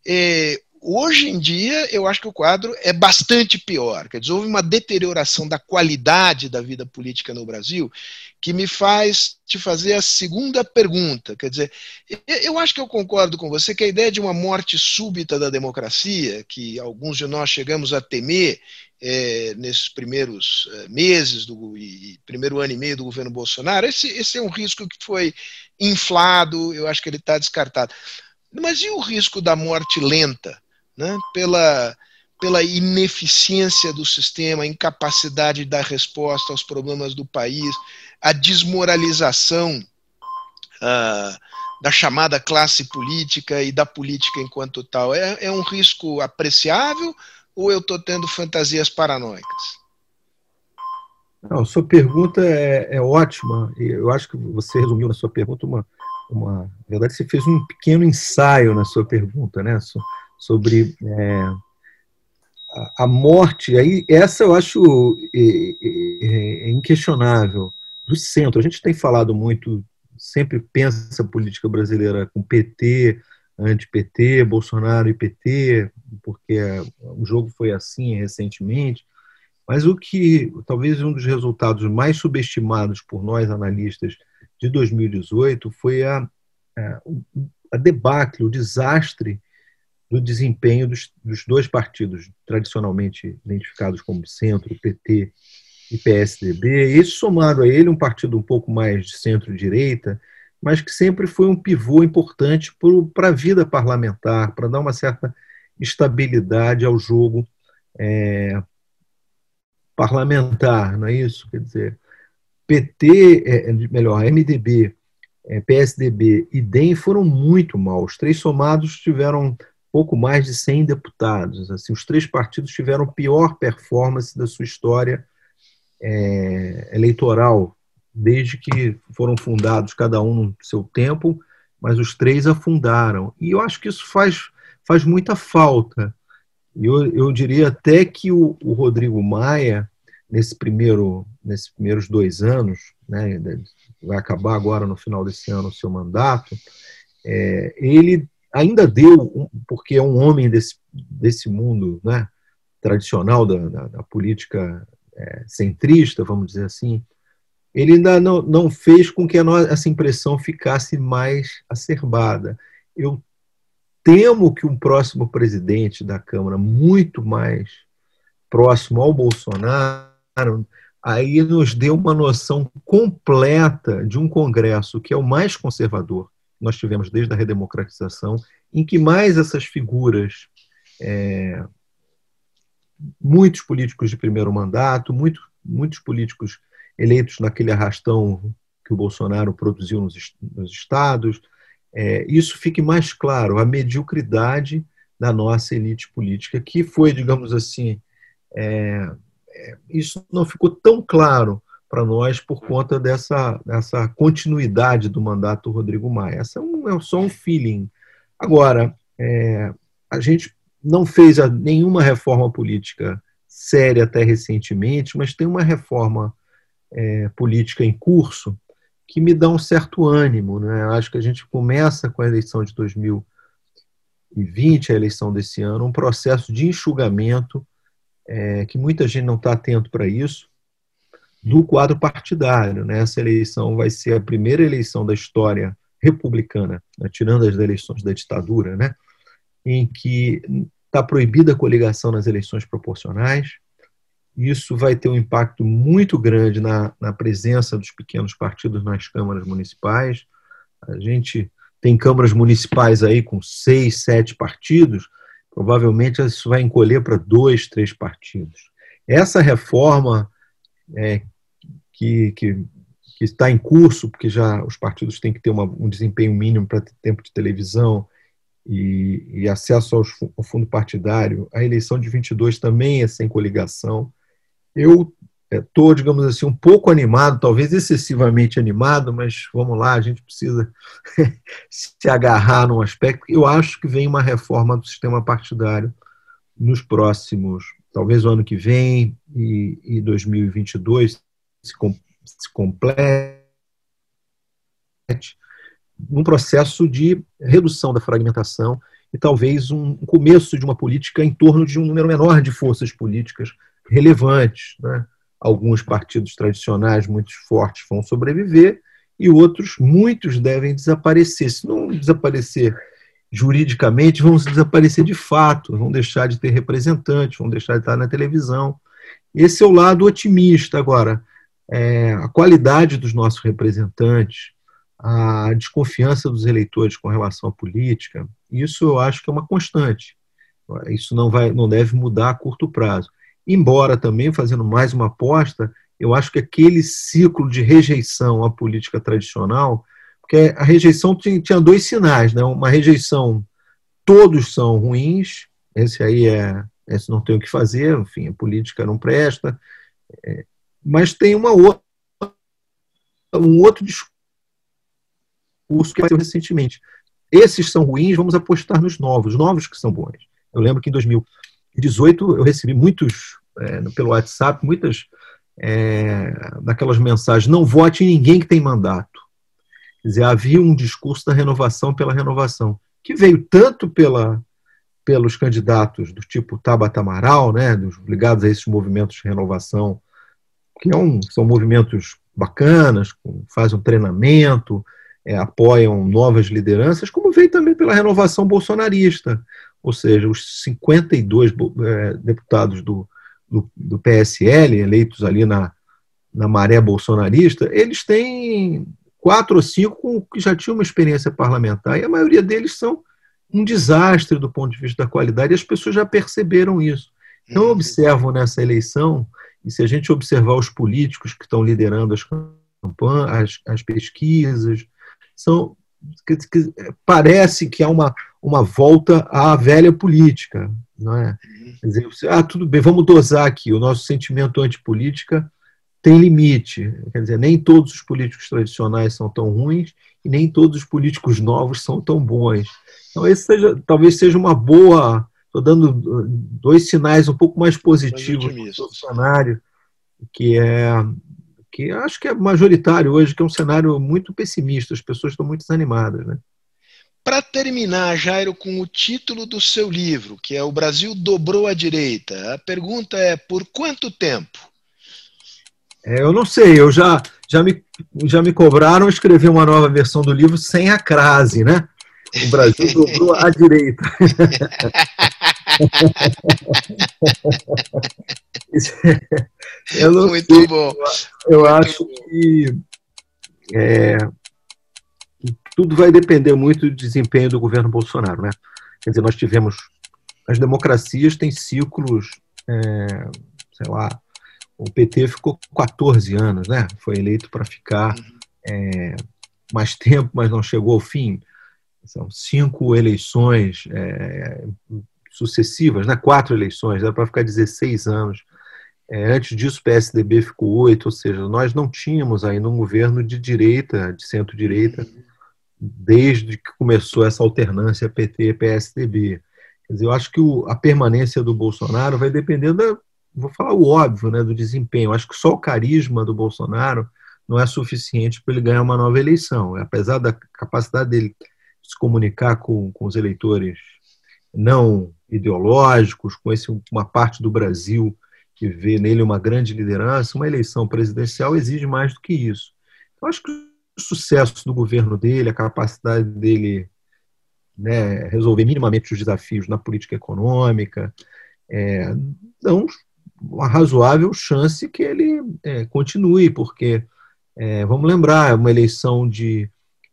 É, hoje em dia, eu acho que o quadro é bastante pior. Quer dizer, houve uma deterioração da qualidade da vida política no Brasil que me faz te fazer a segunda pergunta. Quer dizer, eu acho que eu concordo com você que a ideia de uma morte súbita da democracia, que alguns de nós chegamos a temer é, nesses primeiros é, meses do e, primeiro ano e meio do governo Bolsonaro, esse, esse é um risco que foi inflado, eu acho que ele está descartado. Mas e o risco da morte lenta, né? pela, pela ineficiência do sistema, a incapacidade de dar resposta aos problemas do país, a desmoralização ah, da chamada classe política e da política enquanto tal? É, é um risco apreciável ou eu estou tendo fantasias paranoicas? Não, sua pergunta é, é, ótima. Eu acho que você resumiu na sua pergunta uma, uma. Na verdade, você fez um pequeno ensaio na sua pergunta, né? Sobre é, a, a, morte. Aí, essa eu acho é, é, é, inquestionável. Do centro. A gente tem falado muito, sempre pensa a política brasileira com PT, anti-PT, Bolsonaro e PT, porque o jogo foi assim recentemente. Mas o que talvez um dos resultados mais subestimados por nós analistas de 2018 foi a, a, a debacle, o desastre do desempenho dos, dos, dois partidos tradicionalmente identificados como centro, PT e PSDB. Isso somado a ele um partido um pouco mais de centro-direita, mas que sempre foi um pivô importante para a vida parlamentar, para dar uma certa estabilidade ao jogo é, parlamentar, não é isso? Quer dizer, PT, é, é, melhor, MDB, é, PSDB e DEM foram muito mal. Os três somados tiveram pouco mais de 100 deputados. Assim, os três partidos tiveram pior performance da sua história é, eleitoral desde que foram fundados, cada um no seu tempo, mas os três afundaram. E eu acho que isso faz, faz muita falta. Eu, eu diria até que o, o Rodrigo Maia, nesse primeiro, nesses primeiros dois anos, né, vai acabar agora no final desse ano o seu mandato, é, ele ainda deu, porque é um homem desse, desse mundo né, tradicional da, da, da política é, centrista, vamos dizer assim, ele ainda não, não fez com que a nossa, essa impressão ficasse mais acerbada. Eu temo que um próximo presidente da Câmara, muito mais próximo ao Bolsonaro, aí nos dê uma noção completa de um Congresso que é o mais conservador que nós tivemos desde a redemocratização, em que mais essas figuras, é, muitos políticos de primeiro mandato, muito, muitos políticos eleitos naquele arrastão que o Bolsonaro produziu nos, nos estados. É, isso fique mais claro, a mediocridade da nossa elite política, que foi, digamos assim, é, é, isso não ficou tão claro para nós por conta dessa, dessa continuidade do mandato do Rodrigo Maia. Essa é, um, é só um feeling. Agora, é, a gente não fez nenhuma reforma política séria até recentemente, mas tem uma reforma é, política em curso que me dá um certo ânimo. Né? Acho que a gente começa com a eleição de 2020, a eleição desse ano, um processo de enxugamento, é, que muita gente não está atento para isso, do quadro partidário. Né? Essa eleição vai ser a primeira eleição da história republicana, né? tirando as eleições da ditadura, né? em que está proibida a coligação nas eleições proporcionais, isso vai ter um impacto muito grande na, na presença dos pequenos partidos nas câmaras municipais. A gente tem câmaras municipais aí com seis, sete partidos, provavelmente isso vai encolher para dois, três partidos. Essa reforma é, que, que, que, está em curso, porque já os partidos têm que ter uma, um desempenho mínimo para ter tempo de televisão e, e acesso aos, ao fundo partidário, a eleição de 22 também é sem coligação. Eu estou, é, digamos assim, um pouco animado, talvez excessivamente animado, mas vamos lá, a gente precisa se agarrar num aspecto. Eu acho que vem uma reforma do sistema partidário nos próximos, talvez o ano que vem e, e 2022 se, com, se complete num processo de redução da fragmentação e talvez um começo de uma política em torno de um número menor de forças políticas relevantes. Né? Alguns partidos tradicionais muito fortes vão sobreviver e outros, muitos, devem desaparecer. Se não desaparecer juridicamente, vão desaparecer de fato, vão deixar de ter representantes, vão deixar de estar na televisão. Esse é o lado otimista. Agora, é, a qualidade dos nossos representantes, a desconfiança dos eleitores com relação à política, isso eu acho que é uma constante. Isso não, vai, não deve mudar a curto prazo. Embora também, fazendo mais uma aposta, eu acho que aquele ciclo de rejeição à política tradicional, porque a rejeição tinha, dois sinais, né? uma rejeição, todos são ruins, esse aí é, esse não tem o que fazer, enfim, a política não presta, é, mas tem uma outra, um outro discurso que apareceu recentemente. Esses são ruins, vamos apostar nos novos, novos que são bons. Eu lembro que em 2018 eu recebi muitos, é, pelo WhatsApp, muitas é, daquelas mensagens, não vote em ninguém que tem mandato. Quer dizer, havia um discurso da renovação pela renovação, que veio tanto pela, pelos candidatos do tipo Tabata Amaral, né, dos, ligados a esses movimentos de renovação, que é um, são movimentos bacanas, com, fazem um treinamento, é, apoiam novas lideranças, como veio também pela renovação bolsonarista, ou seja, os 52 é, deputados do, do, do, PSL, eleitos ali na, na maré bolsonarista, eles têm quatro ou cinco que já tinham uma experiência parlamentar, e a maioria deles são um desastre do ponto de vista da qualidade, e as pessoas já perceberam isso. Então, uhum. observam nessa eleição, e se a gente observar os políticos que estão liderando as campanhas, as, as pesquisas, são que, que, parece que há uma, uma volta à velha política. Não é? Quer dizer, ah, tudo bem, vamos dosar aqui. O nosso sentimento antipolítica tem limite. Quer dizer, nem todos os políticos tradicionais são tão ruins e nem todos os políticos novos são tão bons. Então, esse seja, talvez seja uma boa. Estou dando dois sinais um pouco mais positivos no cenário, que é que acho que é majoritário hoje, que é um cenário muito pessimista, as pessoas estão muito desanimadas. Né? Para terminar, Jairo, com o título do seu livro, que é O Brasil Dobrou a Direita, a pergunta é: por quanto tempo? É, eu não sei, eu já, já, me, já me cobraram escrever uma nova versão do livro sem a crase, né? O Brasil dobrou a direita. eu Muito sei, bom. Eu acho que, é, que tudo vai depender muito do desempenho do governo Bolsonaro. Né? Quer dizer, nós tivemos. As democracias têm ciclos, é, sei lá, o PT ficou 14 anos, né? Foi eleito para ficar é, mais tempo, mas não chegou ao fim. São cinco eleições é, sucessivas, né? quatro eleições, dá para ficar 16 anos. É, antes disso, o PSDB ficou oito, ou seja, nós não tínhamos ainda um governo de direita, de centro-direita, desde que começou essa alternância PT-PSDB. Quer dizer, eu acho que o, a permanência do Bolsonaro vai depender da, vou falar o óbvio, né, do desempenho. Eu acho que só o carisma do Bolsonaro não é suficiente para ele ganhar uma nova eleição. Apesar da capacidade dele se comunicar com, com os eleitores não ideológicos, com esse, uma parte do Brasil que vê nele uma grande liderança, uma eleição presidencial exige mais do que isso. Eu acho que sucesso do governo dele, a capacidade dele né, resolver minimamente os desafios na política econômica, é, dão uma razoável chance que ele é, continue, porque, é, vamos lembrar, uma eleição de,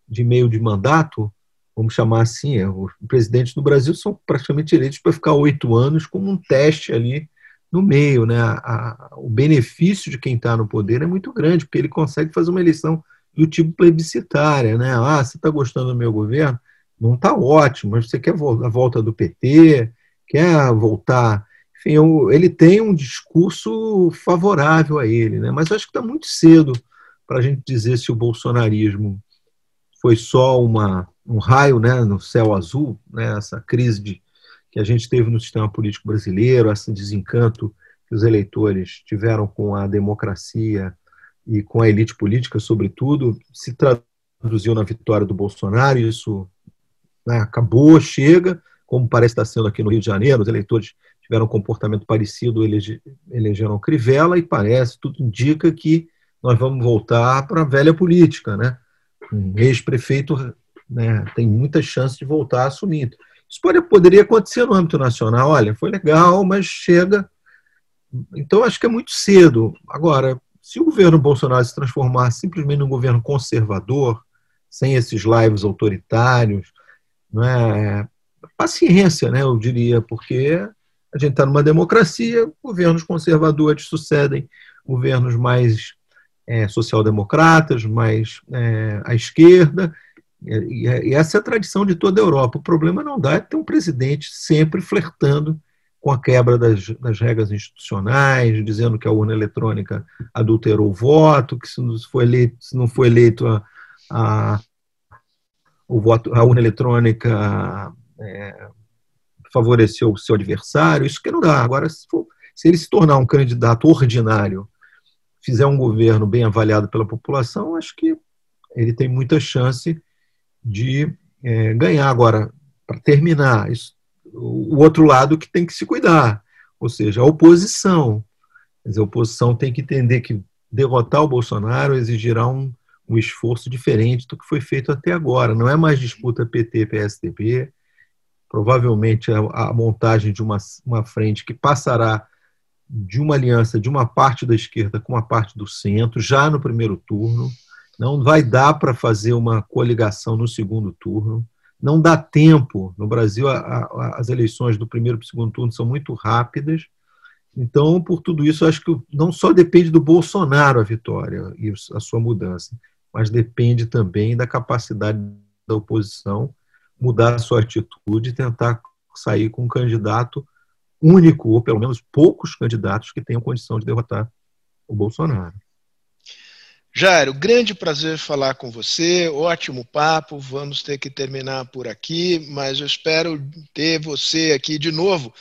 de meio de mandato vamos chamar assim, é, os presidentes do Brasil são praticamente eleitos para ficar oito anos como um teste ali no meio. Né? A, a, o benefício de quem está no poder é muito grande, porque ele consegue fazer uma eleição do tipo plebiscitária. Né? Ah, você está gostando do meu governo? Não está ótimo, mas você quer a volta do PT, quer voltar. enfim, ele tem um discurso favorável a ele, né? mas acho que está muito cedo para a gente dizer se o bolsonarismo foi só uma, um raio né, no céu azul, né, essa crise de, que a gente teve no sistema político brasileiro, esse desencanto que os eleitores tiveram com a democracia e com a elite política, sobretudo, se traduziu na vitória do Bolsonaro. Isso né, acabou, chega, como parece estar sendo aqui no Rio de Janeiro, os eleitores tiveram um comportamento parecido, elege, elegeram Crivella, e parece, tudo indica que nós vamos voltar para a velha política. Né? Um ex-prefeito né, tem muita chance de voltar a assumir. Isso pode, poderia acontecer no âmbito nacional. Olha, foi legal, mas chega. Então, acho que é muito cedo. Agora, se o governo Bolsonaro se transformar simplesmente num governo conservador, sem esses lives autoritários, não é? paciência, né, eu diria, porque a gente está numa democracia, governos conservadores sucedem governos mais é, social-democratas, mais é, à esquerda, e, e, essa é a tradição de toda a Europa. O problema não dá é ter um presidente sempre flertando com a quebra das, das regras institucionais, dizendo que a urna eletrônica adulterou o voto, que se não foi eleito, se não foi eleito a, a o voto, a urna eletrônica é, favoreceu o seu adversário, isso que não dá. Agora, se, for, se ele se tornar um candidato ordinário, fizer um governo bem avaliado pela população, acho que ele tem muita chance de é, ganhar. Agora, para terminar, isso, o outro lado que tem que se cuidar, ou seja, a oposição. Dizer, a oposição tem que entender que derrotar o Bolsonaro exigirá um, um esforço diferente do que foi feito até agora. Não é mais disputa PT-PSDB, provavelmente a, a, montagem de uma, uma frente que passará de uma aliança de uma parte da esquerda com uma parte do centro, já no primeiro turno. Não vai dar para fazer uma coligação no segundo turno. Não dá tempo. No Brasil, a, a, as eleições do primeiro para o segundo turno são muito rápidas. Então, por tudo isso, acho que não só depende do Bolsonaro a vitória e a sua mudança, mas depende também da capacidade da oposição mudar a sua atitude e tentar sair com um candidato único, ou pelo menos poucos candidatos que tenham condição de derrotar o Bolsonaro. Jairo, grande prazer falar com você, ótimo papo. Vamos ter que terminar por aqui, mas eu espero ter você aqui de novo,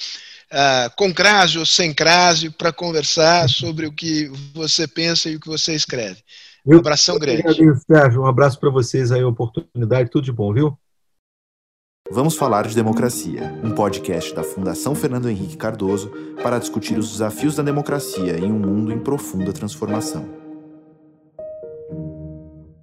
uh, com crase ou sem crase, para conversar sobre o que você pensa e o que você escreve. Um abração grande. Sérgio. Um abraço para vocês aí, oportunidade, tudo de bom, viu? Vamos falar de democracia, um podcast da Fundação Fernando Henrique Cardoso para discutir os desafios da democracia em um mundo em profunda transformação.